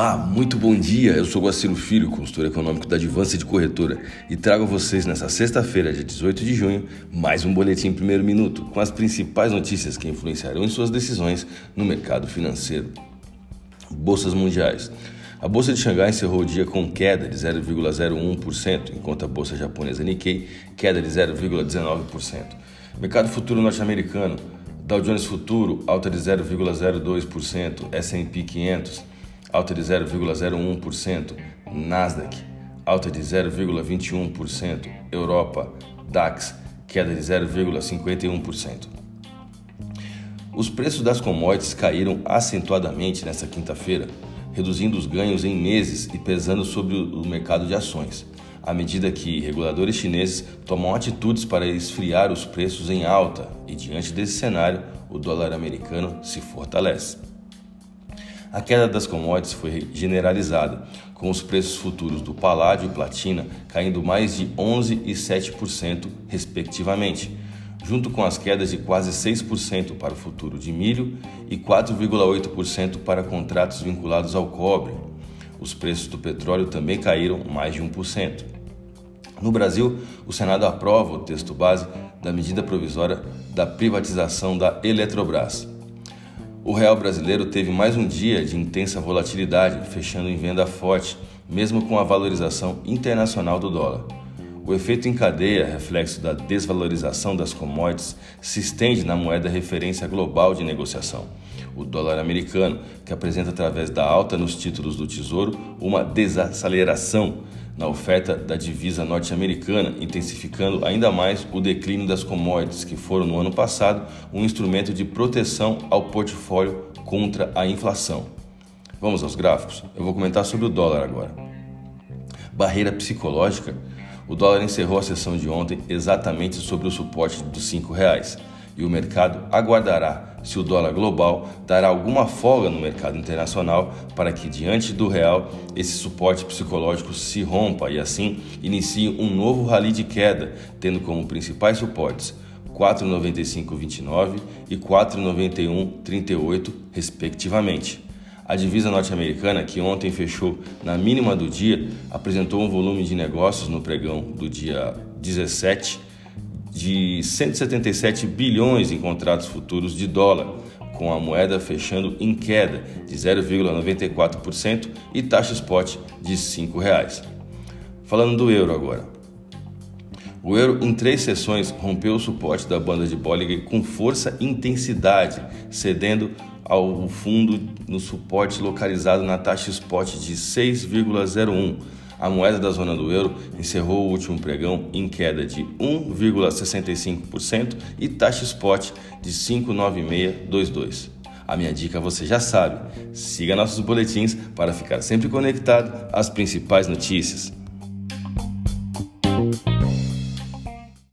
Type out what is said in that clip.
Olá, muito bom dia. Eu sou Guaciro Filho, consultor econômico da Advance de Corretora, e trago a vocês nesta sexta-feira, dia 18 de junho, mais um boletim primeiro minuto com as principais notícias que influenciarão em suas decisões no mercado financeiro. Bolsas mundiais. A bolsa de Xangai encerrou o dia com queda de 0,01%, enquanto a bolsa japonesa Nikkei queda de 0,19%. Mercado futuro norte-americano. Dow Jones Futuro alta de 0,02%, S&P 500 alta de 0,01%, Nasdaq, alta de 0,21%, Europa, DAX, queda de 0,51%. Os preços das commodities caíram acentuadamente nesta quinta-feira, reduzindo os ganhos em meses e pesando sobre o mercado de ações, à medida que reguladores chineses tomam atitudes para esfriar os preços em alta e, diante desse cenário, o dólar americano se fortalece. A queda das commodities foi generalizada, com os preços futuros do paládio e platina caindo mais de 11% e 7%, respectivamente, junto com as quedas de quase 6% para o futuro de milho e 4,8% para contratos vinculados ao cobre. Os preços do petróleo também caíram mais de 1%. No Brasil, o Senado aprova o texto base da medida provisória da privatização da Eletrobras. O real brasileiro teve mais um dia de intensa volatilidade, fechando em venda forte, mesmo com a valorização internacional do dólar. O efeito em cadeia, reflexo da desvalorização das commodities, se estende na moeda referência global de negociação, o dólar americano, que apresenta através da alta nos títulos do Tesouro uma desaceleração na oferta da divisa norte-americana, intensificando ainda mais o declínio das commodities, que foram no ano passado um instrumento de proteção ao portfólio contra a inflação. Vamos aos gráficos? Eu vou comentar sobre o dólar agora. Barreira psicológica. O dólar encerrou a sessão de ontem exatamente sobre o suporte dos R$ reais e o mercado aguardará se o dólar global dará alguma folga no mercado internacional para que, diante do real, esse suporte psicológico se rompa e, assim, inicie um novo rally de queda, tendo como principais suportes 4,9529 e 4,9138, respectivamente. A divisa norte-americana, que ontem fechou na mínima do dia, apresentou um volume de negócios no pregão do dia 17 de 177 bilhões em contratos futuros de dólar, com a moeda fechando em queda de 0,94% e taxa spot de R$ 5,00. Falando do euro agora. O euro em três sessões rompeu o suporte da banda de Bollinger com força e intensidade, cedendo ao fundo no suporte localizado na taxa spot de 6,01 a moeda da zona do euro encerrou o último pregão em queda de 1,65% e taxa spot de 59622. A minha dica você já sabe: siga nossos boletins para ficar sempre conectado às principais notícias.